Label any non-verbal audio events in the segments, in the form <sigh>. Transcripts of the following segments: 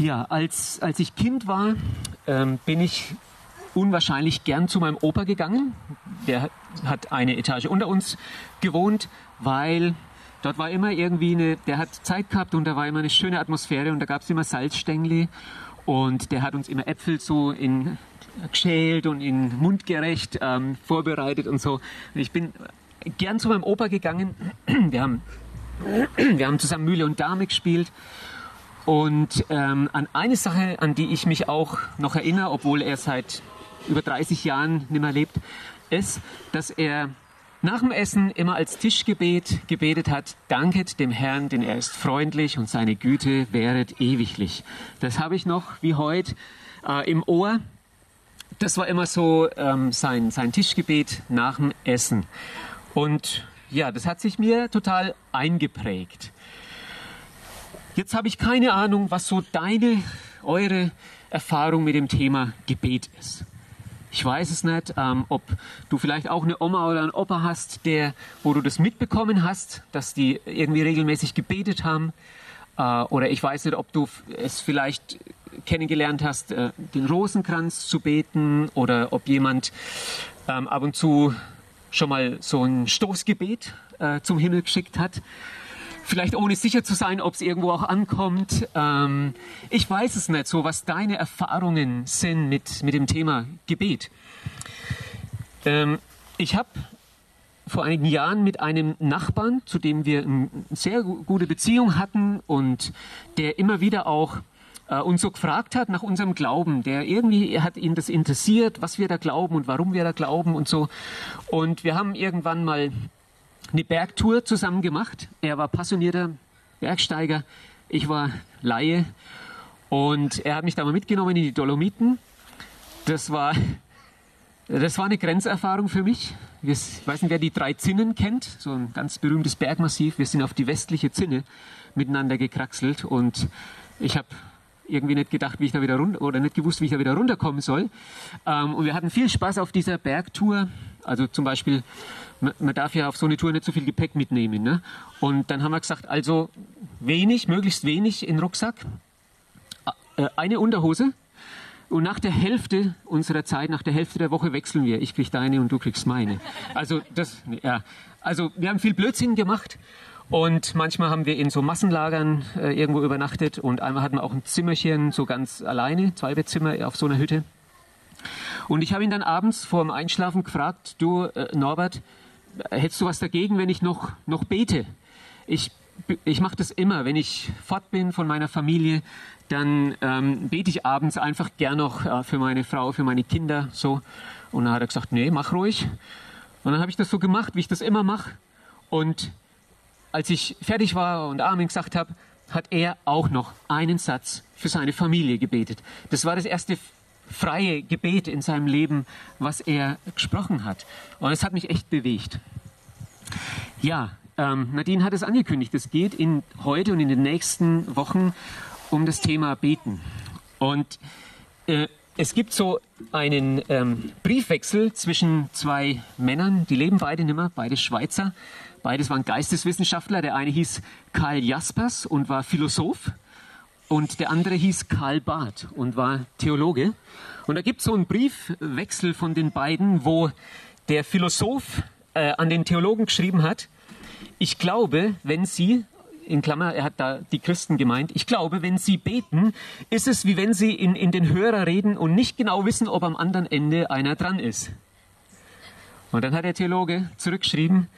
Ja, als, als ich Kind war, ähm, bin ich unwahrscheinlich gern zu meinem Opa gegangen. Der hat eine Etage unter uns gewohnt, weil dort war immer irgendwie eine, der hat Zeit gehabt und da war immer eine schöne Atmosphäre und da gab es immer Salzstängli und der hat uns immer Äpfel so in geschält und in mundgerecht ähm, vorbereitet und so. Ich bin gern zu meinem Opa gegangen. Wir haben, wir haben zusammen Mühle und Dame gespielt. Und ähm, an eine Sache, an die ich mich auch noch erinnere, obwohl er seit über 30 Jahren nicht mehr lebt, ist, dass er nach dem Essen immer als Tischgebet gebetet hat, danket dem Herrn, denn er ist freundlich und seine Güte wäret ewiglich. Das habe ich noch wie heute äh, im Ohr. Das war immer so ähm, sein, sein Tischgebet nach dem Essen. Und ja, das hat sich mir total eingeprägt. Jetzt habe ich keine Ahnung, was so deine, eure Erfahrung mit dem Thema Gebet ist. Ich weiß es nicht, ähm, ob du vielleicht auch eine Oma oder einen Opa hast, der, wo du das mitbekommen hast, dass die irgendwie regelmäßig gebetet haben. Äh, oder ich weiß nicht, ob du es vielleicht kennengelernt hast, äh, den Rosenkranz zu beten oder ob jemand ähm, ab und zu schon mal so ein Stoßgebet äh, zum Himmel geschickt hat. Vielleicht ohne sicher zu sein, ob es irgendwo auch ankommt. Ähm, ich weiß es nicht so, was deine Erfahrungen sind mit, mit dem Thema Gebet. Ähm, ich habe vor einigen Jahren mit einem Nachbarn, zu dem wir eine sehr gute Beziehung hatten und der immer wieder auch äh, uns so gefragt hat nach unserem Glauben. Der irgendwie hat ihn das interessiert, was wir da glauben und warum wir da glauben und so. Und wir haben irgendwann mal eine Bergtour zusammen gemacht. Er war passionierter Bergsteiger, ich war Laie. Und er hat mich da mal mitgenommen in die Dolomiten. Das war, das war eine Grenzerfahrung für mich. Ich weiß nicht, wer die drei Zinnen kennt, so ein ganz berühmtes Bergmassiv. Wir sind auf die westliche Zinne miteinander gekraxelt und ich habe irgendwie nicht gedacht, wie ich da wieder runter oder nicht gewusst, wie ich da wieder runterkommen soll. Ähm, und wir hatten viel Spaß auf dieser Bergtour. Also zum Beispiel, man, man darf ja auf so eine Tour nicht so viel Gepäck mitnehmen. Ne? Und dann haben wir gesagt, also wenig, möglichst wenig in Rucksack, äh, eine Unterhose. Und nach der Hälfte unserer Zeit, nach der Hälfte der Woche wechseln wir. Ich krieg deine und du kriegst meine. Also das, ja. Also wir haben viel Blödsinn gemacht und manchmal haben wir in so Massenlagern äh, irgendwo übernachtet und einmal hatten wir auch ein Zimmerchen so ganz alleine, zwei Bettzimmer auf so einer Hütte. Und ich habe ihn dann abends vor dem Einschlafen gefragt, du äh, Norbert, hättest du was dagegen, wenn ich noch, noch bete? Ich, ich mache das immer, wenn ich fort bin von meiner Familie, dann ähm, bete ich abends einfach gern noch äh, für meine Frau, für meine Kinder so. Und dann hat er gesagt, nee, mach ruhig. Und dann habe ich das so gemacht, wie ich das immer mache. Und als ich fertig war und Amen gesagt habe, hat er auch noch einen Satz für seine Familie gebetet. Das war das erste freie Gebet in seinem Leben, was er gesprochen hat. Und es hat mich echt bewegt. Ja, ähm, Nadine hat es angekündigt. Es geht in heute und in den nächsten Wochen um das Thema Beten. Und äh, es gibt so einen ähm, Briefwechsel zwischen zwei Männern, die leben beide nimmer, beide Schweizer. Beides waren Geisteswissenschaftler. Der eine hieß Karl Jaspers und war Philosoph. Und der andere hieß Karl Barth und war Theologe. Und da gibt es so einen Briefwechsel von den beiden, wo der Philosoph äh, an den Theologen geschrieben hat, ich glaube, wenn Sie, in Klammer, er hat da die Christen gemeint, ich glaube, wenn Sie beten, ist es wie wenn Sie in, in den Hörer reden und nicht genau wissen, ob am anderen Ende einer dran ist. Und dann hat der Theologe zurückgeschrieben,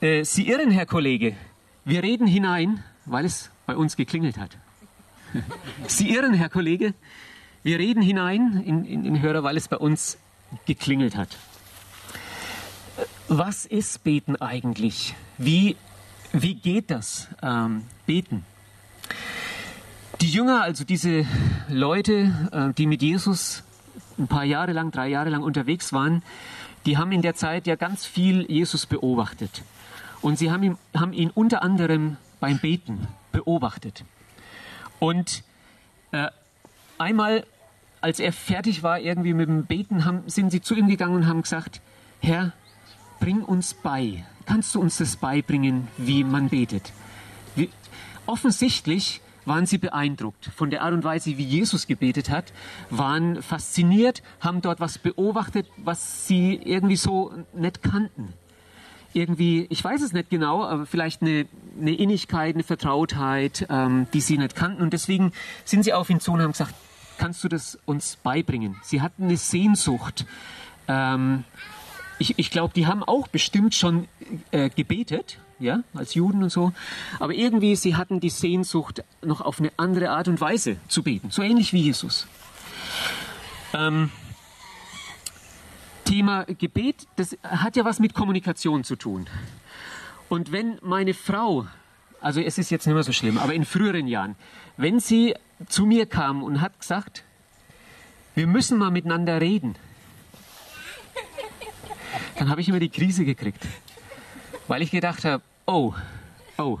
äh, Sie irren, Herr Kollege. Wir reden hinein, weil es bei uns geklingelt hat. <laughs> Sie irren, Herr Kollege. Wir reden hinein in, in den Hörer, weil es bei uns geklingelt hat. Was ist Beten eigentlich? Wie, wie geht das ähm, Beten? Die Jünger, also diese Leute, äh, die mit Jesus ein paar Jahre lang, drei Jahre lang unterwegs waren, die haben in der Zeit ja ganz viel Jesus beobachtet. Und sie haben ihn, haben ihn unter anderem beim Beten beobachtet. Und äh, einmal, als er fertig war irgendwie mit dem Beten, haben, sind sie zu ihm gegangen und haben gesagt, Herr, bring uns bei. Kannst du uns das beibringen, wie man betet? Wie, offensichtlich waren sie beeindruckt von der Art und Weise, wie Jesus gebetet hat, waren fasziniert, haben dort was beobachtet, was sie irgendwie so nicht kannten. Irgendwie, ich weiß es nicht genau, aber vielleicht eine, eine Innigkeit, eine Vertrautheit, ähm, die sie nicht kannten. Und deswegen sind sie auf ihn zu und haben gesagt, kannst du das uns beibringen? Sie hatten eine Sehnsucht. Ähm, ich, ich glaube, die haben auch bestimmt schon äh, gebetet, ja, als Juden und so. Aber irgendwie, sie hatten die Sehnsucht, noch auf eine andere Art und Weise zu beten. So ähnlich wie Jesus. Ähm, Thema Gebet, das hat ja was mit Kommunikation zu tun. Und wenn meine Frau, also es ist jetzt nicht mehr so schlimm, aber in früheren Jahren, wenn sie zu mir kam und hat gesagt, wir müssen mal miteinander reden, dann habe ich immer die Krise gekriegt, weil ich gedacht habe, oh, oh,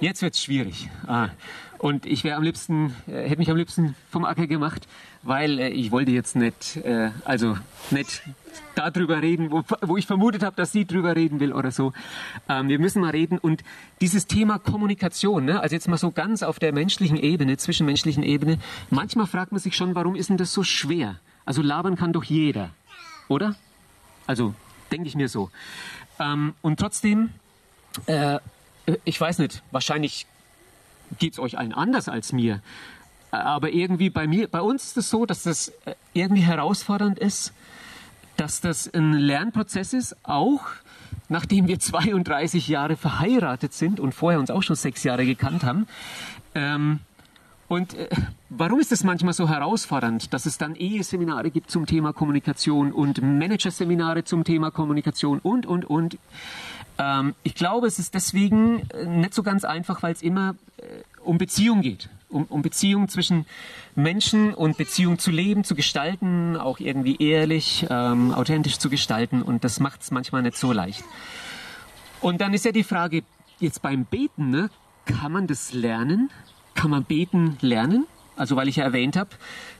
jetzt wird es schwierig. Ah, und ich wäre am liebsten, äh, hätte mich am liebsten vom Acker gemacht, weil äh, ich wollte jetzt nicht, äh, also nicht darüber reden, wo, wo ich vermutet habe, dass sie drüber reden will oder so. Ähm, wir müssen mal reden. Und dieses Thema Kommunikation, ne, also jetzt mal so ganz auf der menschlichen Ebene, zwischenmenschlichen Ebene, manchmal fragt man sich schon, warum ist denn das so schwer? Also labern kann doch jeder, oder? Also denke ich mir so. Ähm, und trotzdem, äh, ich weiß nicht, wahrscheinlich geht es euch allen anders als mir. Aber irgendwie bei mir, bei uns ist es so, dass das äh, irgendwie herausfordernd ist, dass das ein Lernprozess ist, auch nachdem wir <laughs> 32 Jahre verheiratet sind und vorher uns auch schon sechs Jahre gekannt haben. Ähm, und äh, warum ist es manchmal so herausfordernd, dass es dann Eheseminare gibt zum Thema Kommunikation und Managerseminare zum Thema Kommunikation und, und, und. Ähm, ich glaube, es ist deswegen äh, nicht so ganz einfach, weil es immer äh, um Beziehung geht. Um, um Beziehung zwischen Menschen und Beziehung zu leben, zu gestalten, auch irgendwie ehrlich, ähm, authentisch zu gestalten. Und das macht es manchmal nicht so leicht. Und dann ist ja die Frage, jetzt beim Beten, ne, kann man das lernen? Kann man beten lernen? Also weil ich ja erwähnt habe,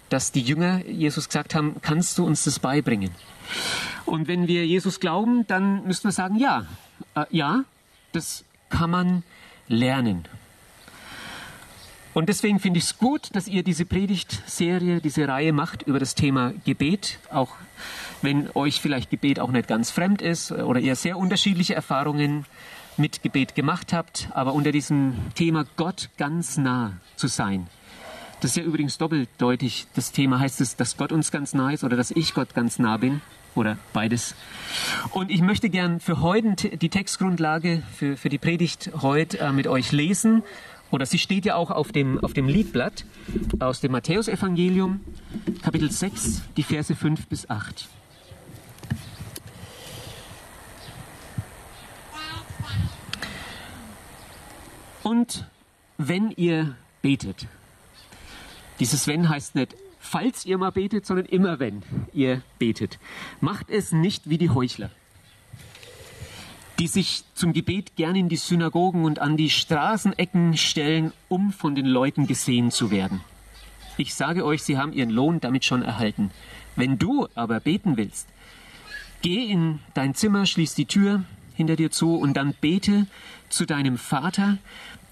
dass die Jünger Jesus gesagt haben, kannst du uns das beibringen? Und wenn wir Jesus glauben, dann müssen wir sagen, ja, äh, ja, das kann man lernen. Und deswegen finde ich es gut, dass ihr diese Predigtserie, diese Reihe macht über das Thema Gebet, auch wenn euch vielleicht Gebet auch nicht ganz fremd ist oder ihr sehr unterschiedliche Erfahrungen mit Gebet gemacht habt, aber unter diesem Thema Gott ganz nah zu sein. Das ist ja übrigens doppeldeutig. Das Thema heißt es, dass Gott uns ganz nah ist oder dass ich Gott ganz nah bin oder beides. Und ich möchte gern für heute die Textgrundlage für, für die Predigt heute äh, mit euch lesen. Oder sie steht ja auch auf dem, auf dem Liedblatt aus dem Matthäusevangelium, Kapitel 6, die Verse 5 bis 8. Und wenn ihr betet, dieses wenn heißt nicht falls ihr mal betet, sondern immer wenn ihr betet. Macht es nicht wie die Heuchler, die sich zum Gebet gern in die Synagogen und an die Straßenecken stellen, um von den Leuten gesehen zu werden. Ich sage euch, sie haben ihren Lohn damit schon erhalten. Wenn du aber beten willst, geh in dein Zimmer, schließ die Tür hinter dir zu und dann bete zu deinem Vater,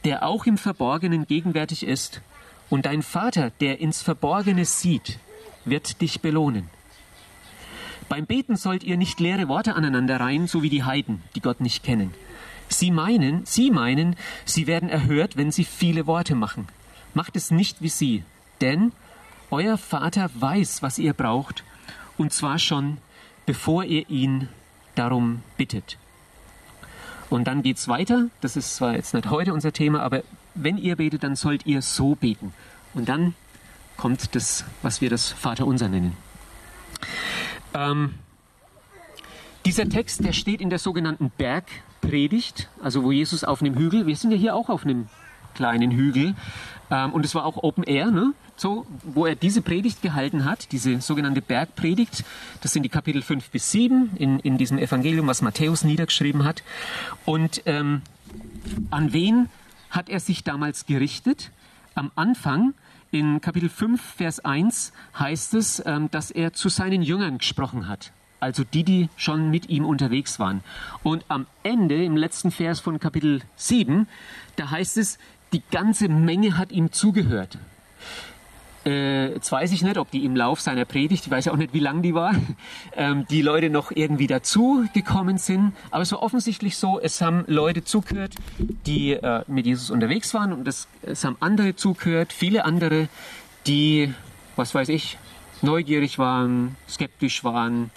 der auch im Verborgenen gegenwärtig ist und dein Vater, der ins Verborgene sieht, wird dich belohnen. Beim Beten sollt ihr nicht leere Worte aneinander reihen, so wie die Heiden, die Gott nicht kennen. Sie meinen, sie meinen, sie werden erhört, wenn sie viele Worte machen. Macht es nicht wie sie, denn euer Vater weiß, was ihr braucht, und zwar schon, bevor ihr ihn darum bittet. Und dann geht's weiter. Das ist zwar jetzt nicht heute unser Thema, aber wenn ihr betet, dann sollt ihr so beten. Und dann kommt das, was wir das Vaterunser nennen. Ähm, dieser Text, der steht in der sogenannten Bergpredigt, also wo Jesus auf einem Hügel, wir sind ja hier auch auf einem kleinen Hügel, ähm, und es war auch Open Air, ne? so, wo er diese Predigt gehalten hat, diese sogenannte Bergpredigt. Das sind die Kapitel 5 bis 7 in, in diesem Evangelium, was Matthäus niedergeschrieben hat. Und ähm, an wen hat er sich damals gerichtet? Am Anfang, in Kapitel 5, Vers 1, heißt es, ähm, dass er zu seinen Jüngern gesprochen hat. Also die, die schon mit ihm unterwegs waren. Und am Ende, im letzten Vers von Kapitel 7, da heißt es, die ganze Menge hat ihm zugehört. Äh, jetzt weiß ich nicht, ob die im Lauf seiner Predigt, ich weiß ja auch nicht, wie lang die war, <laughs> ähm, die Leute noch irgendwie dazu gekommen sind. Aber es war offensichtlich so, es haben Leute zugehört, die äh, mit Jesus unterwegs waren und es, es haben andere zugehört, viele andere, die, was weiß ich, neugierig waren, skeptisch waren,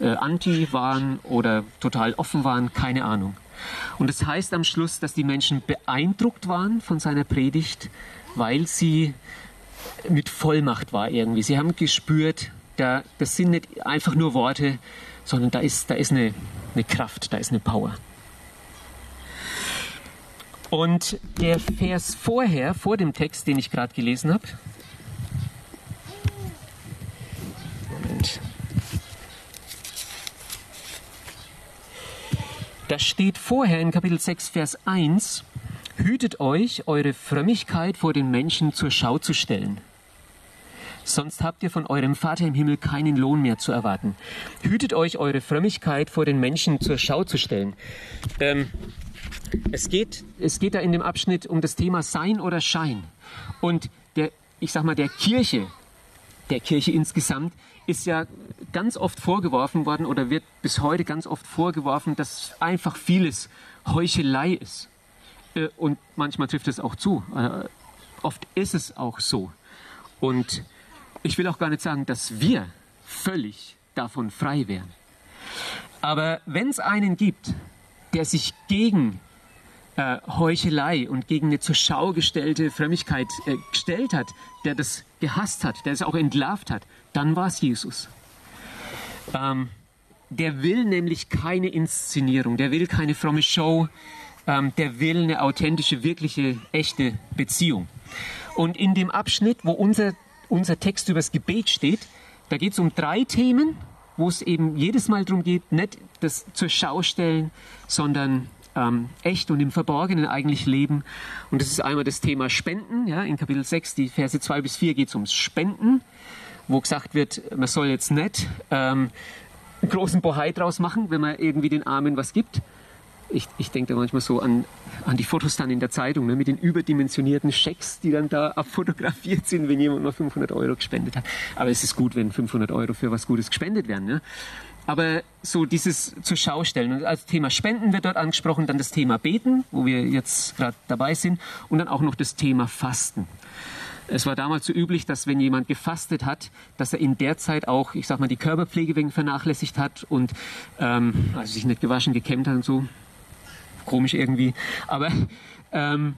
äh, anti waren oder total offen waren, keine Ahnung. Und das heißt am Schluss, dass die Menschen beeindruckt waren von seiner Predigt, weil sie mit Vollmacht war irgendwie. Sie haben gespürt, da, das sind nicht einfach nur Worte, sondern da ist, da ist eine, eine Kraft, da ist eine Power. Und der Vers vorher, vor dem Text, den ich gerade gelesen habe. Da steht vorher in Kapitel 6, Vers 1, Hütet euch, eure Frömmigkeit vor den Menschen zur Schau zu stellen. Sonst habt ihr von eurem Vater im Himmel keinen Lohn mehr zu erwarten. Hütet euch, eure Frömmigkeit vor den Menschen zur Schau zu stellen. Ähm, es, geht, es geht da in dem Abschnitt um das Thema Sein oder Schein. Und der, ich sag mal, der Kirche, der Kirche insgesamt, ist ja ganz oft vorgeworfen worden oder wird bis heute ganz oft vorgeworfen, dass einfach vieles Heuchelei ist. Äh, und manchmal trifft es auch zu. Äh, oft ist es auch so. Und ich will auch gar nicht sagen, dass wir völlig davon frei wären. Aber wenn es einen gibt, der sich gegen äh, Heuchelei und gegen eine zur Schau gestellte Frömmigkeit äh, gestellt hat, der das gehasst hat, der es auch entlarvt hat, dann war es Jesus. Ähm, der will nämlich keine Inszenierung, der will keine fromme Show, ähm, der will eine authentische, wirkliche, echte Beziehung. Und in dem Abschnitt, wo unser, unser Text über das Gebet steht, da geht es um drei Themen, wo es eben jedes Mal darum geht, nicht das zur Schau stellen, sondern ähm, echt und im Verborgenen eigentlich leben. Und das ist einmal das Thema Spenden. Ja, in Kapitel 6, die Verse 2 bis 4 geht es ums Spenden, wo gesagt wird, man soll jetzt nicht ähm, einen großen Bohai draus machen, wenn man irgendwie den Armen was gibt, ich, ich denke da manchmal so an, an die Fotos dann in der Zeitung ne, mit den überdimensionierten Schecks, die dann da abfotografiert sind, wenn jemand mal 500 Euro gespendet hat. Aber es ist gut, wenn 500 Euro für was Gutes gespendet werden. Ne? Aber so dieses zur Schau stellen. Und als Thema Spenden wird dort angesprochen, dann das Thema Beten, wo wir jetzt gerade dabei sind, und dann auch noch das Thema Fasten. Es war damals so üblich, dass wenn jemand gefastet hat, dass er in der Zeit auch, ich sag mal, die Körperpflege wegen vernachlässigt hat und ähm, also sich nicht gewaschen, gekämmt hat und so komisch irgendwie. Aber ähm,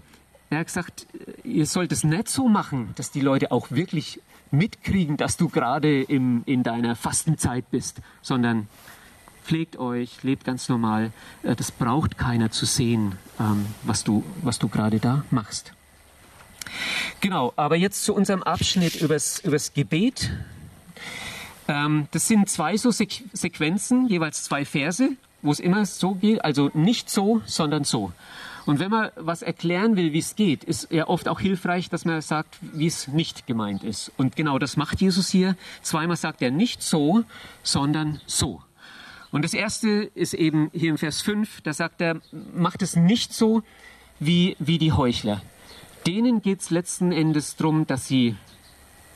er hat gesagt, ihr sollt es nicht so machen, dass die Leute auch wirklich mitkriegen, dass du gerade in deiner Fastenzeit bist, sondern pflegt euch, lebt ganz normal. Äh, das braucht keiner zu sehen, ähm, was du, was du gerade da machst. Genau, aber jetzt zu unserem Abschnitt übers, übers Gebet. Ähm, das sind zwei so Sequenzen, jeweils zwei Verse wo es immer so geht, also nicht so, sondern so. Und wenn man was erklären will, wie es geht, ist ja oft auch hilfreich, dass man sagt, wie es nicht gemeint ist. Und genau das macht Jesus hier. Zweimal sagt er nicht so, sondern so. Und das erste ist eben hier im Vers 5, da sagt er, macht es nicht so wie, wie die Heuchler. Denen geht es letzten Endes darum, dass sie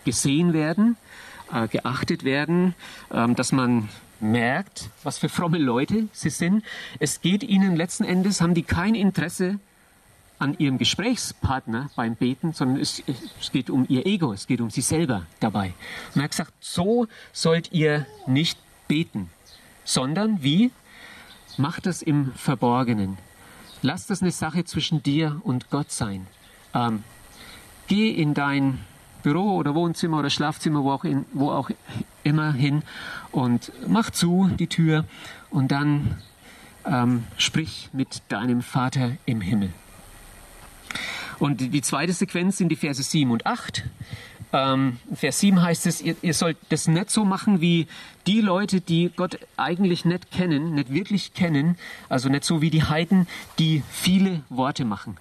gesehen werden, äh, geachtet werden, äh, dass man merkt, was für fromme Leute sie sind. Es geht ihnen letzten Endes, haben die kein Interesse an ihrem Gesprächspartner beim Beten, sondern es, es geht um ihr Ego, es geht um sie selber dabei. Und er hat gesagt, so sollt ihr nicht beten, sondern wie? Macht das im Verborgenen. Lass das eine Sache zwischen dir und Gott sein. Ähm, geh in dein Büro oder Wohnzimmer oder Schlafzimmer, wo auch, in, wo auch immer hin und mach zu die Tür und dann ähm, sprich mit deinem Vater im Himmel. Und die zweite Sequenz sind die Verse 7 und 8. Ähm, Vers 7 heißt es, ihr, ihr, sollt das nicht so machen wie die Leute, die Gott eigentlich nicht kennen, nicht wirklich kennen, also nicht so wie die Heiden, die viele Worte machen.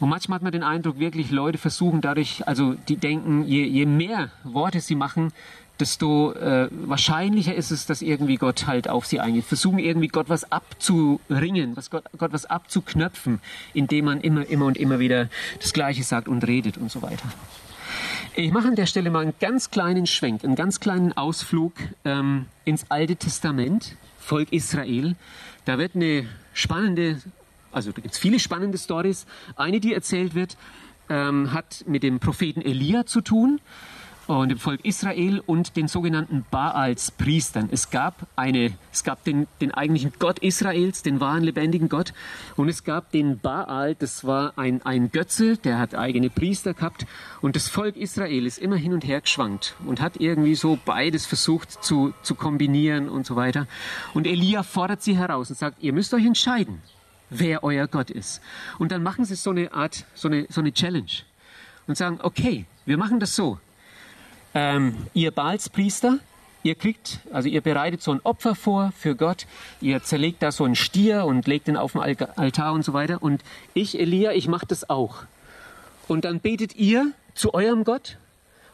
Und manchmal hat man den Eindruck, wirklich Leute versuchen dadurch, also die denken, je, je mehr Worte sie machen, desto äh, wahrscheinlicher ist es, dass irgendwie Gott halt auf sie eingeht. Versuchen irgendwie Gott was abzuringen, was Gott, Gott was abzuknöpfen, indem man immer, immer und immer wieder das Gleiche sagt und redet und so weiter. Ich mache an der Stelle mal einen ganz kleinen Schwenk, einen ganz kleinen Ausflug ähm, ins Alte Testament, Volk Israel. Da wird eine spannende, also da gibt es viele spannende Stories. Eine, die erzählt wird, ähm, hat mit dem Propheten Elia zu tun und dem Volk Israel und den sogenannten Baals Priestern. Es gab eine, es gab den, den eigentlichen Gott Israels, den wahren lebendigen Gott, und es gab den Baal, das war ein, ein Götze, der hat eigene Priester gehabt, und das Volk Israel ist immer hin und her geschwankt und hat irgendwie so beides versucht zu, zu kombinieren und so weiter. Und Elia fordert sie heraus und sagt, ihr müsst euch entscheiden, wer euer Gott ist. Und dann machen sie so eine Art, so eine, so eine Challenge und sagen, okay, wir machen das so ähm, ihr Balspriester, ihr kriegt, also ihr bereitet so ein Opfer vor für Gott, ihr zerlegt da so einen Stier und legt ihn auf den Altar und so weiter. Und ich, Elia, ich mache das auch. Und dann betet ihr zu eurem Gott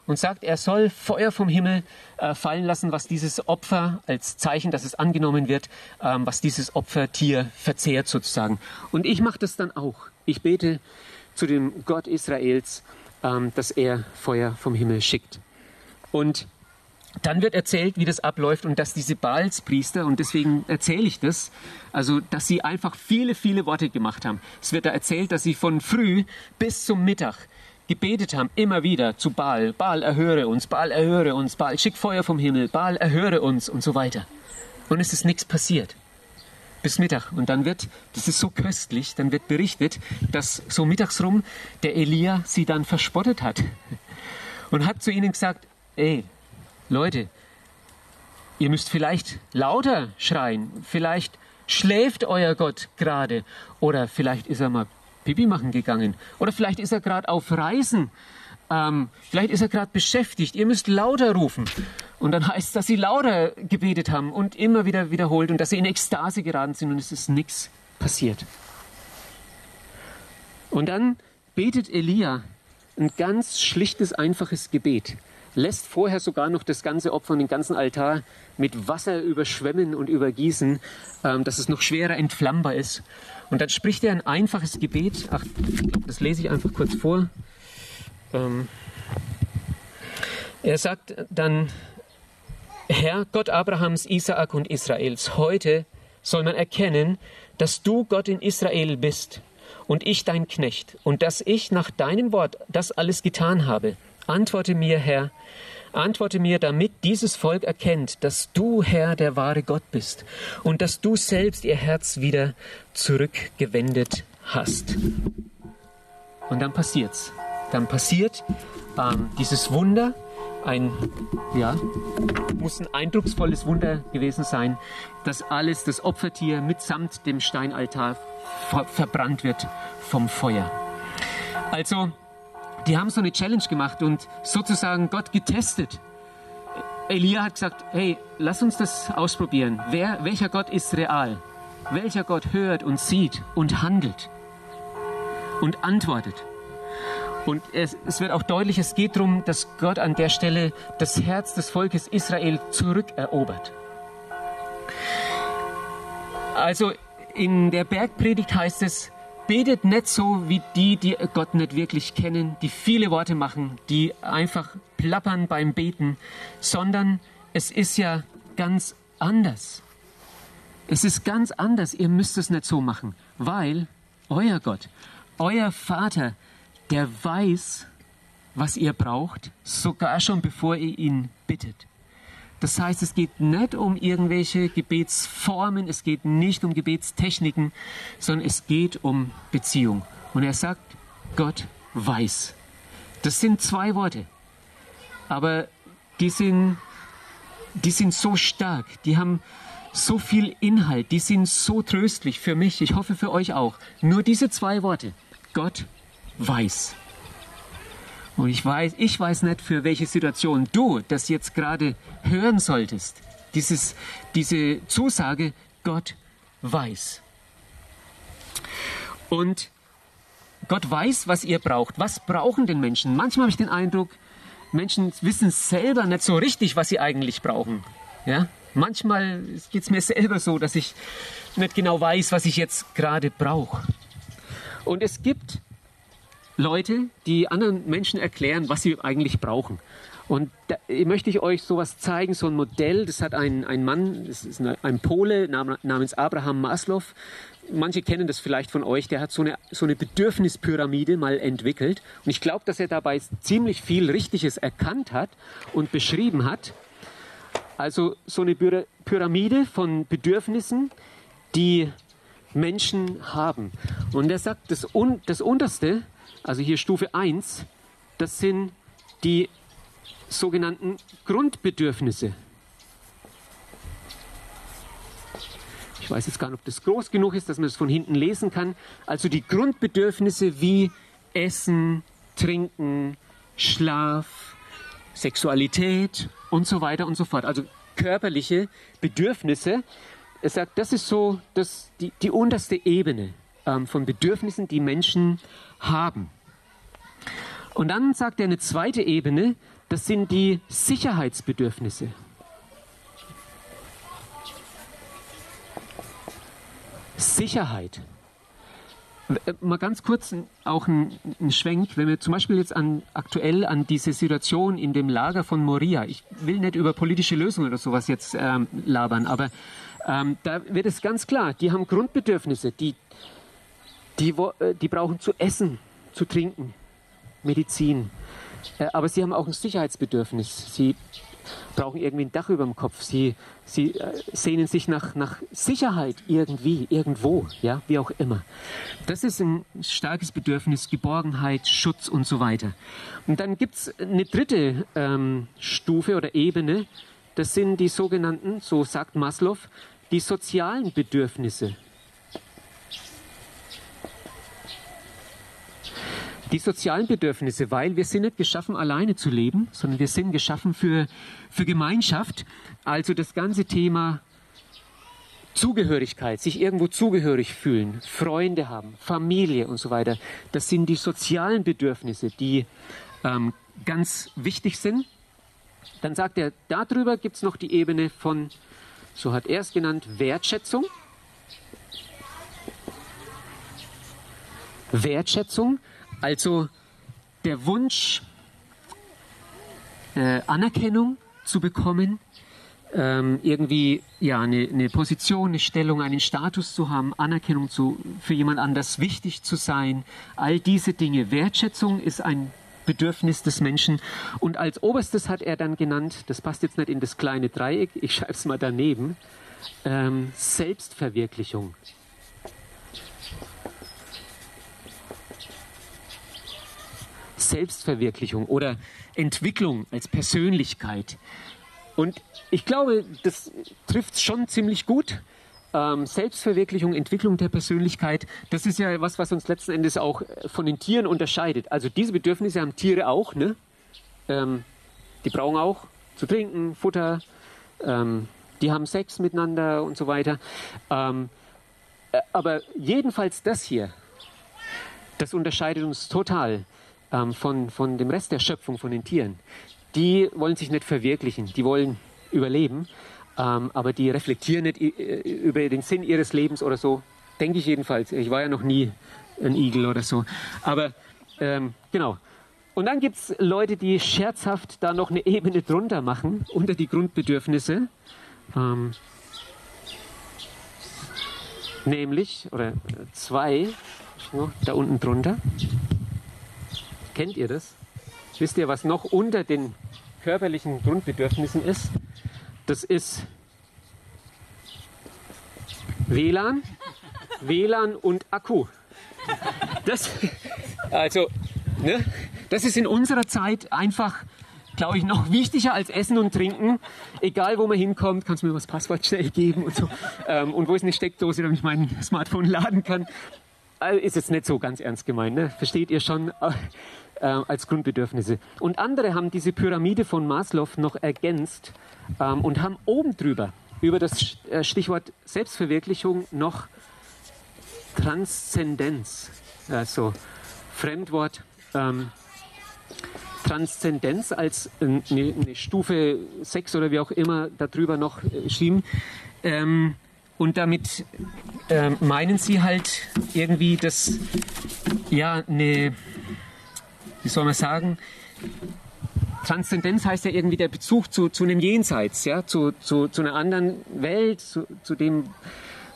und sagt, er soll Feuer vom Himmel äh, fallen lassen, was dieses Opfer als Zeichen, dass es angenommen wird, ähm, was dieses Opfertier verzehrt sozusagen. Und ich mache das dann auch. Ich bete zu dem Gott Israels, ähm, dass er Feuer vom Himmel schickt. Und dann wird erzählt, wie das abläuft und dass diese Baalspriester, und deswegen erzähle ich das, also dass sie einfach viele, viele Worte gemacht haben. Es wird da erzählt, dass sie von früh bis zum Mittag gebetet haben, immer wieder zu Baal. Baal, erhöre uns, Baal, erhöre uns, Baal, schick Feuer vom Himmel, Baal, erhöre uns und so weiter. Und es ist nichts passiert. Bis Mittag. Und dann wird, das ist so köstlich, dann wird berichtet, dass so mittags rum der Elia sie dann verspottet hat. Und hat zu ihnen gesagt, ey, Leute, ihr müsst vielleicht lauter schreien, vielleicht schläft euer Gott gerade oder vielleicht ist er mal Pipi machen gegangen oder vielleicht ist er gerade auf Reisen, ähm, vielleicht ist er gerade beschäftigt, ihr müsst lauter rufen. Und dann heißt es, dass sie lauter gebetet haben und immer wieder wiederholt und dass sie in Ekstase geraten sind und es ist nichts passiert. Und dann betet Elia ein ganz schlichtes, einfaches Gebet lässt vorher sogar noch das ganze Opfer und den ganzen Altar mit Wasser überschwemmen und übergießen, ähm, dass es noch schwerer entflammbar ist. Und dann spricht er ein einfaches Gebet. Ach, das lese ich einfach kurz vor. Ähm, er sagt dann, Herr Gott Abrahams, Isaak und Israels, heute soll man erkennen, dass du Gott in Israel bist und ich dein Knecht und dass ich nach deinem Wort das alles getan habe. Antworte mir, Herr, antworte mir, damit dieses Volk erkennt, dass du, Herr, der wahre Gott bist und dass du selbst ihr Herz wieder zurückgewendet hast. Und dann passiert's. Dann passiert ähm, dieses Wunder, ein, ja, muss ein eindrucksvolles Wunder gewesen sein, dass alles, das Opfertier mitsamt dem Steinaltar ver verbrannt wird vom Feuer. Also, die haben so eine Challenge gemacht und sozusagen Gott getestet. Elia hat gesagt, hey, lass uns das ausprobieren. Wer, welcher Gott ist real? Welcher Gott hört und sieht und handelt und antwortet? Und es, es wird auch deutlich, es geht darum, dass Gott an der Stelle das Herz des Volkes Israel zurückerobert. Also in der Bergpredigt heißt es, betet nicht so wie die, die Gott nicht wirklich kennen, die viele Worte machen, die einfach plappern beim Beten, sondern es ist ja ganz anders. Es ist ganz anders. Ihr müsst es nicht so machen, weil euer Gott, euer Vater, der weiß, was ihr braucht, sogar schon bevor ihr ihn bittet. Das heißt, es geht nicht um irgendwelche Gebetsformen, es geht nicht um Gebetstechniken, sondern es geht um Beziehung. Und er sagt, Gott weiß. Das sind zwei Worte, aber die sind, die sind so stark, die haben so viel Inhalt, die sind so tröstlich für mich, ich hoffe für euch auch. Nur diese zwei Worte, Gott weiß. Und ich weiß, ich weiß nicht, für welche Situation du das jetzt gerade hören solltest. Dieses, diese Zusage, Gott weiß. Und Gott weiß, was ihr braucht. Was brauchen denn Menschen? Manchmal habe ich den Eindruck, Menschen wissen selber nicht so richtig, was sie eigentlich brauchen. Ja? Manchmal geht es mir selber so, dass ich nicht genau weiß, was ich jetzt gerade brauche. Und es gibt Leute, die anderen Menschen erklären, was sie eigentlich brauchen. Und da möchte ich euch sowas zeigen, so ein Modell. Das hat ein, ein Mann, das ist ein Pole namens Abraham Maslow. Manche kennen das vielleicht von euch. Der hat so eine, so eine Bedürfnispyramide mal entwickelt. Und ich glaube, dass er dabei ziemlich viel Richtiges erkannt hat und beschrieben hat. Also so eine Pyramide von Bedürfnissen, die Menschen haben. Und er sagt, das, un, das unterste, also hier Stufe 1, das sind die sogenannten Grundbedürfnisse. Ich weiß jetzt gar nicht, ob das groß genug ist, dass man es von hinten lesen kann. Also die Grundbedürfnisse wie Essen, Trinken, Schlaf, Sexualität und so weiter und so fort. Also körperliche Bedürfnisse. Er sagt, das ist so das, die, die unterste Ebene ähm, von Bedürfnissen, die Menschen haben. Und dann sagt er eine zweite Ebene, das sind die Sicherheitsbedürfnisse. Sicherheit. Äh, mal ganz kurz auch ein, ein, Schwenk, wenn wir zum Beispiel jetzt an, aktuell an diese Situation in dem Lager von Moria, ich will nicht über politische Lösungen oder sowas jetzt ähm, labern, aber ähm, da wird es ganz klar, die haben Grundbedürfnisse, die, die, äh, die brauchen zu essen, zu trinken, Medizin, äh, aber sie haben auch ein Sicherheitsbedürfnis. Sie brauchen irgendwie ein Dach über dem Kopf. Sie, sie äh, sehnen sich nach, nach Sicherheit irgendwie, irgendwo, ja, wie auch immer. Das ist ein starkes Bedürfnis, Geborgenheit, Schutz und so weiter. Und dann gibt es eine dritte ähm, Stufe oder Ebene. Das sind die sogenannten, so sagt Maslow, die sozialen Bedürfnisse. Die sozialen Bedürfnisse, weil wir sind nicht geschaffen, alleine zu leben, sondern wir sind geschaffen für, für Gemeinschaft. Also das ganze Thema Zugehörigkeit, sich irgendwo zugehörig fühlen, Freunde haben, Familie und so weiter. Das sind die sozialen Bedürfnisse, die ähm, ganz wichtig sind. Dann sagt er, darüber gibt es noch die Ebene von, so hat er es genannt, Wertschätzung. Wertschätzung, also der Wunsch, äh, Anerkennung zu bekommen, ähm, irgendwie ja eine, eine, Position, eine Stellung, einen Status zu haben, Anerkennung zu, für jemand anders wichtig zu sein, all diese Dinge. Wertschätzung ist ein Bedürfnis des Menschen. Und als oberstes hat er dann genannt, das passt jetzt nicht in das kleine Dreieck, ich schreibe es mal daneben, ähm, Selbstverwirklichung. Selbstverwirklichung oder Entwicklung als Persönlichkeit. Und ich glaube, das trifft schon ziemlich gut. Ähm, Selbstverwirklichung, Entwicklung der Persönlichkeit, das ist ja was, was uns letzten Endes auch von den Tieren unterscheidet. Also diese Bedürfnisse haben Tiere auch, ne? Ähm, die brauchen auch zu trinken, Futter, ähm, die haben Sex miteinander und so weiter. Ähm, äh, aber jedenfalls das hier, das unterscheidet uns total ähm, von, von dem Rest der Schöpfung, von den Tieren, die wollen sich nicht verwirklichen, die wollen überleben, ähm, aber die reflektieren nicht äh, über den Sinn ihres Lebens oder so. Denke ich jedenfalls. Ich war ja noch nie ein Igel oder so. Aber ähm, genau. Und dann gibt es Leute, die scherzhaft da noch eine Ebene drunter machen, unter die Grundbedürfnisse. Ähm, nämlich, oder zwei, da unten drunter. Kennt ihr das? Wisst ihr, was noch unter den körperlichen Grundbedürfnissen ist? Das ist WLAN, WLAN und Akku. Das, also, ne, das ist in unserer Zeit einfach, glaube ich, noch wichtiger als Essen und Trinken. Egal, wo man hinkommt, kannst du mir das Passwort schnell geben und so. Ähm, und wo ist eine Steckdose, damit ich mein Smartphone laden kann. Also ist jetzt nicht so ganz ernst gemeint, ne? versteht ihr schon? Äh, als Grundbedürfnisse. Und andere haben diese Pyramide von Maslow noch ergänzt ähm, und haben oben drüber über das äh, Stichwort Selbstverwirklichung noch Transzendenz, also Fremdwort, ähm, Transzendenz als eine, eine, Stufe 6 oder wie auch immer darüber noch äh, schieben. Ähm, und damit äh, meinen sie halt irgendwie das, ja, eine, wie soll man sagen, Transzendenz heißt ja irgendwie der Bezug zu, zu einem Jenseits, ja, zu, zu, zu einer anderen Welt, zu, zu dem,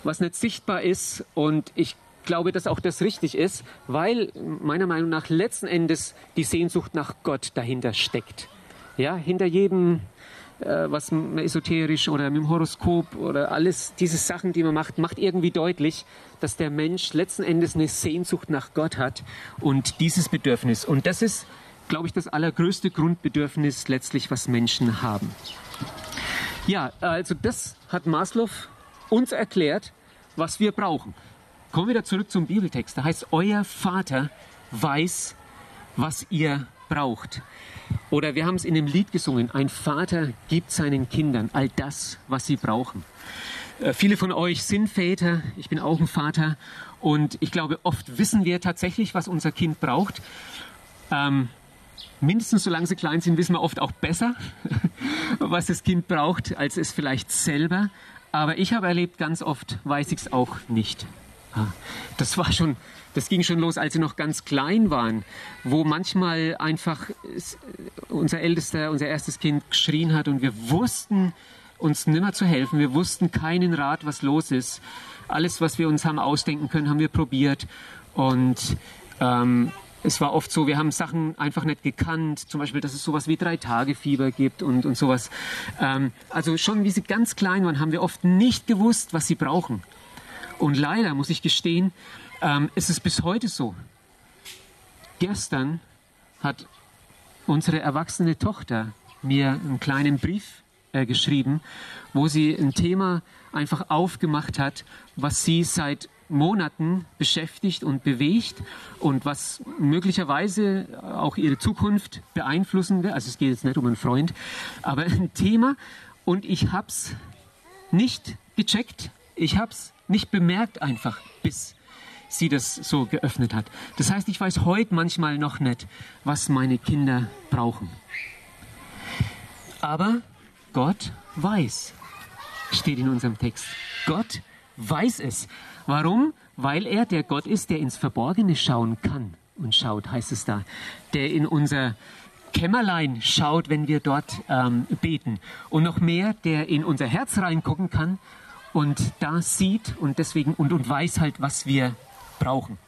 was nicht sichtbar ist. Und ich glaube, dass auch das richtig ist, weil meiner Meinung nach letzten Endes die Sehnsucht nach Gott dahinter steckt. Ja, hinter jedem, äh, was esoterisch oder mit dem Horoskop oder alles diese Sachen, die man macht, macht irgendwie deutlich, dass der Mensch letzten Endes eine Sehnsucht nach Gott hat und dieses Bedürfnis. Und das ist glaube ich, das allergrößte Grundbedürfnis letztlich, was Menschen haben. Ja, also das hat Maslow uns erklärt, was wir brauchen. Kommen wir wieder zurück zum Bibeltext. Da heißt, euer Vater weiß, was ihr braucht. Oder wir haben es in dem Lied gesungen, ein Vater gibt seinen Kindern all das, was sie brauchen. Äh, viele von euch sind Väter, ich bin auch ein Vater und ich glaube, oft wissen wir tatsächlich, was unser Kind braucht. Ähm, mindestens solange sie klein sind, wissen wir oft auch besser, <laughs> was das Kind braucht, als es vielleicht selber. Aber ich habe erlebt, ganz oft weiß ich es auch nicht. Ah, das war schon, das ging schon los, als sie noch ganz klein waren, wo manchmal einfach unser ältester, unser erstes Kind geschrien hat und wir wussten uns nimmer zu helfen. Wir wussten keinen Rat, was los ist. Alles, was wir uns haben ausdenken können, haben wir probiert und ähm, es war oft so, wir haben Sachen einfach nicht gekannt, zum Beispiel, dass es sowas wie Drei-Tage-Fieber gibt und, und sowas. Ähm, also schon wie sie ganz klein waren, haben wir oft nicht gewusst, was sie brauchen. Und leider, muss ich gestehen, ähm, ist es bis heute so. Gestern hat unsere erwachsene Tochter mir einen kleinen Brief äh, geschrieben, wo sie ein Thema einfach aufgemacht hat, was sie seit Monaten beschäftigt und bewegt und was möglicherweise auch ihre Zukunft beeinflussen wird. Also es geht jetzt nicht um einen Freund, aber ein Thema. Und ich habe es nicht gecheckt. Ich habe es nicht bemerkt einfach, bis sie das so geöffnet hat. Das heißt, ich weiß heute manchmal noch nicht, was meine Kinder brauchen. Aber Gott weiß, steht in unserem Text. Gott weiß es. Warum? Weil er der Gott ist, der ins Verborgene schauen kann und schaut, heißt es da. Der in unser Kämmerlein schaut, wenn wir dort ähm, beten. Und noch mehr, der in unser Herz reingucken kann und da sieht und deswegen und, und weiß halt, was wir brauchen.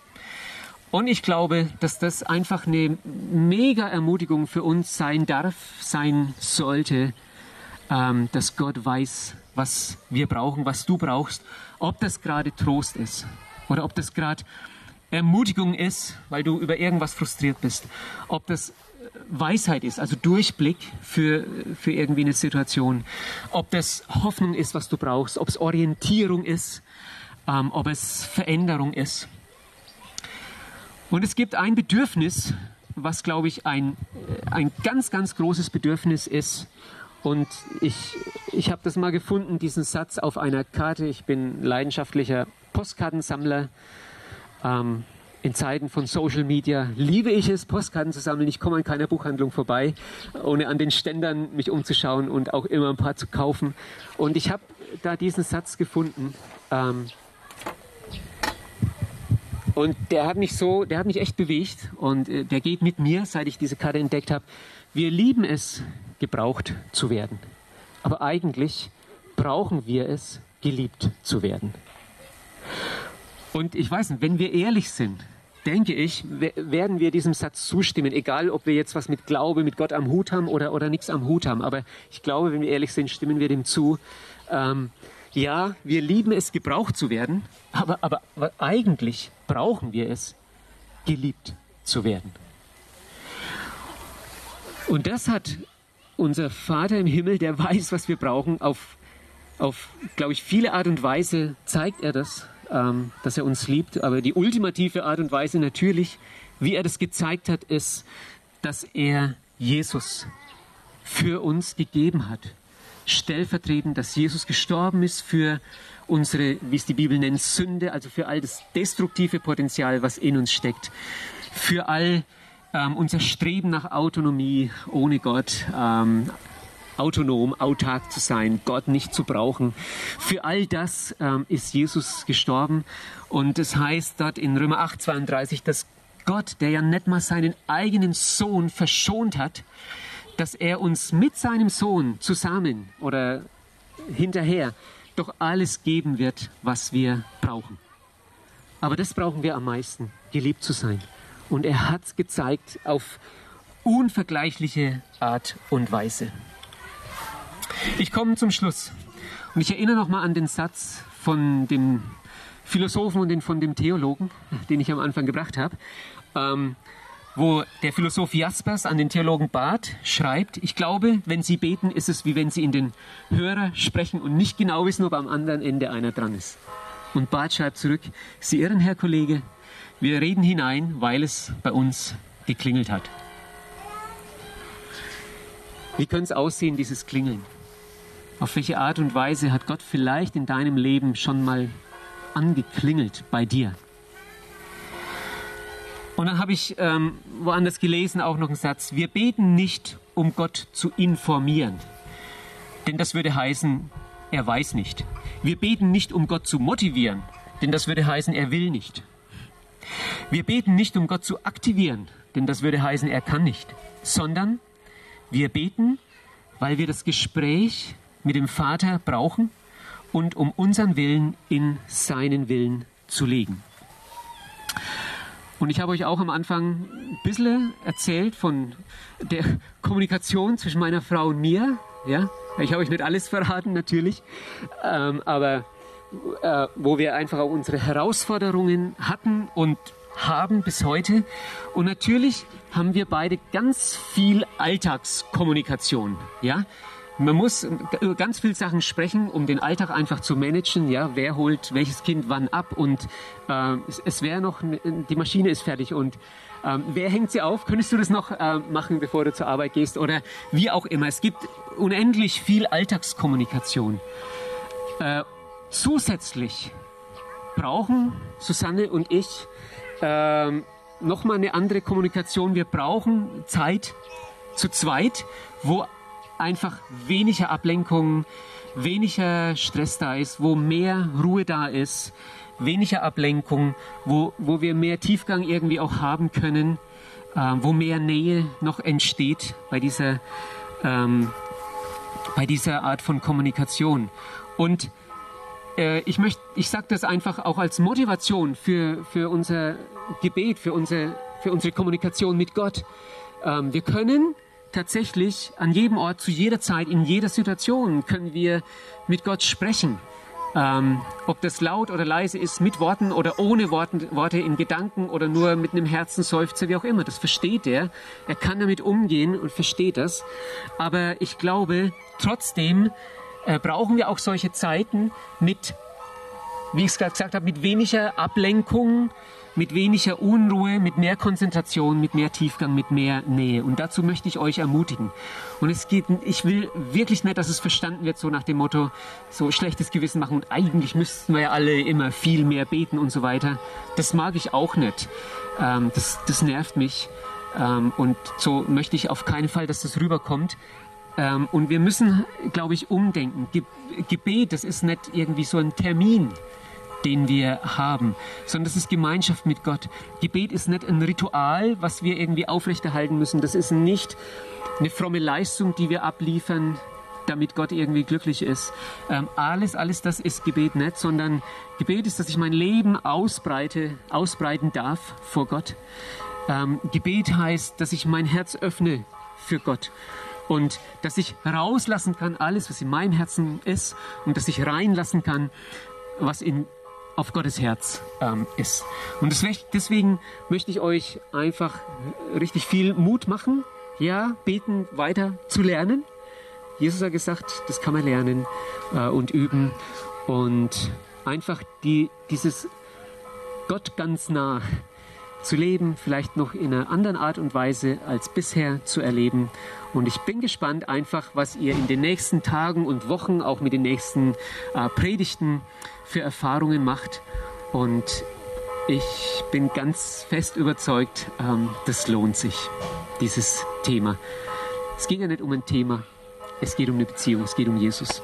Und ich glaube, dass das einfach eine mega Ermutigung für uns sein darf, sein sollte, dass Gott weiß, was wir brauchen, was du brauchst, ob das gerade Trost ist oder ob das gerade Ermutigung ist, weil du über irgendwas frustriert bist, ob das äh, Weisheit ist, also Durchblick für, für irgendwie eine Situation, ob das Hoffnung ist, was du brauchst, ob es Orientierung ist, ähm, ob es Veränderung ist. Und es gibt ein Bedürfnis, was, glaube ich, ein, äh, ein ganz, ganz großes Bedürfnis ist und ich, ich habe das mal gefunden, diesen Satz auf einer Karte. Ich bin leidenschaftlicher Postkartensammler. Ähm, in Zeiten von Social Media liebe ich es, Postkarten zu sammeln. Ich komme an keiner Buchhandlung vorbei, ohne an den Ständern mich umzuschauen und auch immer ein paar zu kaufen. Und ich habe da diesen Satz gefunden. Ähm, und der hat mich so, der hat mich echt bewegt und äh, der geht mit mir, seit ich diese Karte entdeckt habe. Wir lieben es, gebraucht zu werden. Aber eigentlich brauchen wir es, geliebt zu werden. Und ich weiß nicht, wenn wir ehrlich sind, denke ich, werden wir diesem Satz zustimmen, egal ob wir jetzt was mit Glaube, mit Gott am Hut haben oder, oder nichts am Hut haben. Aber ich glaube, wenn wir ehrlich sind, stimmen wir dem zu. Ähm, ja, wir lieben es, gebraucht zu werden, aber, aber, aber eigentlich brauchen wir es, geliebt zu werden. Und das hat unser Vater im Himmel, der weiß, was wir brauchen, auf, auf glaube ich, viele Art und Weise zeigt er das, ähm, dass er uns liebt. Aber die ultimative Art und Weise natürlich, wie er das gezeigt hat, ist, dass er Jesus für uns gegeben hat. Stellvertretend, dass Jesus gestorben ist für unsere, wie es die Bibel nennt, Sünde, also für all das destruktive Potenzial, was in uns steckt. Für all ähm, unser Streben nach Autonomie ohne Gott, ähm, autonom, autark zu sein, Gott nicht zu brauchen. Für all das ähm, ist Jesus gestorben. Und es heißt dort in Römer 8, 32, dass Gott, der ja nicht mal seinen eigenen Sohn verschont hat, dass er uns mit seinem Sohn zusammen oder hinterher doch alles geben wird, was wir brauchen. Aber das brauchen wir am meisten, geliebt zu sein. Und er hat es gezeigt auf unvergleichliche Art und Weise. Ich komme zum Schluss. Und ich erinnere nochmal an den Satz von dem Philosophen und den, von dem Theologen, den ich am Anfang gebracht habe, ähm, wo der Philosoph Jaspers an den Theologen Barth schreibt, ich glaube, wenn Sie beten, ist es wie wenn Sie in den Hörer sprechen und nicht genau wissen, ob am anderen Ende einer dran ist. Und Barth schreibt zurück, Sie irren, Herr Kollege, wir reden hinein, weil es bei uns geklingelt hat. Wie könnte es aussehen, dieses Klingeln? Auf welche Art und Weise hat Gott vielleicht in deinem Leben schon mal angeklingelt bei dir? Und dann habe ich ähm, woanders gelesen auch noch einen Satz. Wir beten nicht, um Gott zu informieren. Denn das würde heißen, er weiß nicht. Wir beten nicht, um Gott zu motivieren. Denn das würde heißen, er will nicht. Wir beten nicht, um Gott zu aktivieren. Denn das würde heißen, er kann nicht. Sondern wir beten, weil wir das Gespräch mit dem Vater brauchen und um unseren Willen in seinen Willen zu legen. Und ich habe euch auch am Anfang ein bisschen erzählt von der Kommunikation zwischen meiner Frau und mir. Ja, ich habe euch nicht alles verraten, natürlich, ähm, aber äh, wo wir einfach auch unsere Herausforderungen hatten und haben bis heute. Und natürlich haben wir beide ganz viel Alltagskommunikation. Ja, man muss über ganz viele Sachen sprechen, um den Alltag einfach zu managen. Ja, wer holt welches Kind wann ab und äh, es, es wäre noch, die Maschine ist fertig und äh, wer hängt sie auf? Könntest du das noch äh, machen, bevor du zur Arbeit gehst oder wie auch immer? Es gibt unendlich viel Alltagskommunikation. Äh, zusätzlich brauchen Susanne und ich ähm, nochmal eine andere Kommunikation. Wir brauchen Zeit zu zweit, wo einfach weniger Ablenkung, weniger Stress da ist, wo mehr Ruhe da ist, weniger Ablenkung, wo, wo wir mehr Tiefgang irgendwie auch haben können, äh, wo mehr Nähe noch entsteht bei dieser, ähm, bei dieser Art von Kommunikation. Und ich möchte, ich sage das einfach auch als Motivation für, für unser Gebet, für unsere, für unsere Kommunikation mit Gott. Ähm, wir können tatsächlich an jedem Ort, zu jeder Zeit, in jeder Situation können wir mit Gott sprechen. Ähm, ob das laut oder leise ist, mit Worten oder ohne Worten, Worte in Gedanken oder nur mit einem Herzenseufzer, wie auch immer, das versteht er. Er kann damit umgehen und versteht das. Aber ich glaube, trotzdem äh, brauchen wir auch solche Zeiten mit, wie ich es gerade gesagt habe, mit weniger Ablenkung, mit weniger Unruhe, mit mehr Konzentration, mit mehr Tiefgang, mit mehr Nähe. Und dazu möchte ich euch ermutigen. Und es geht, ich will wirklich nicht, dass es verstanden wird, so nach dem Motto, so schlechtes Gewissen machen und eigentlich müssten wir ja alle immer viel mehr beten und so weiter. Das mag ich auch nicht. Ähm, das, das nervt mich. Ähm, und so möchte ich auf keinen Fall, dass das rüberkommt. Ähm, und wir müssen, glaube ich, umdenken. Ge Gebet, das ist nicht irgendwie so ein Termin den wir haben, sondern das ist Gemeinschaft mit Gott. Gebet ist nicht ein Ritual, was wir irgendwie aufrechterhalten müssen. Das ist nicht eine fromme Leistung, die wir abliefern, damit Gott irgendwie glücklich ist. Ähm, alles, alles das ist Gebet nicht, sondern Gebet ist, dass ich mein Leben ausbreite, ausbreiten darf vor Gott. Ähm, Gebet heißt, dass ich mein Herz öffne für Gott und dass ich rauslassen kann alles, was in meinem Herzen ist und dass ich reinlassen kann, was in auf Gottes Herz ähm, ist. Und deswegen möchte ich euch einfach richtig viel Mut machen, ja, beten weiter zu lernen. Jesus hat gesagt, das kann man lernen äh, und üben und einfach die, dieses Gott ganz nah zu leben, vielleicht noch in einer anderen Art und Weise als bisher zu erleben. Und ich bin gespannt einfach, was ihr in den nächsten Tagen und Wochen, auch mit den nächsten äh, Predigten für Erfahrungen macht. Und Ich bin ganz fest überzeugt, ähm, das lohnt sich, dieses Thema. Es geht ja nicht um ein Thema, es geht um eine Beziehung, es geht um Jesus.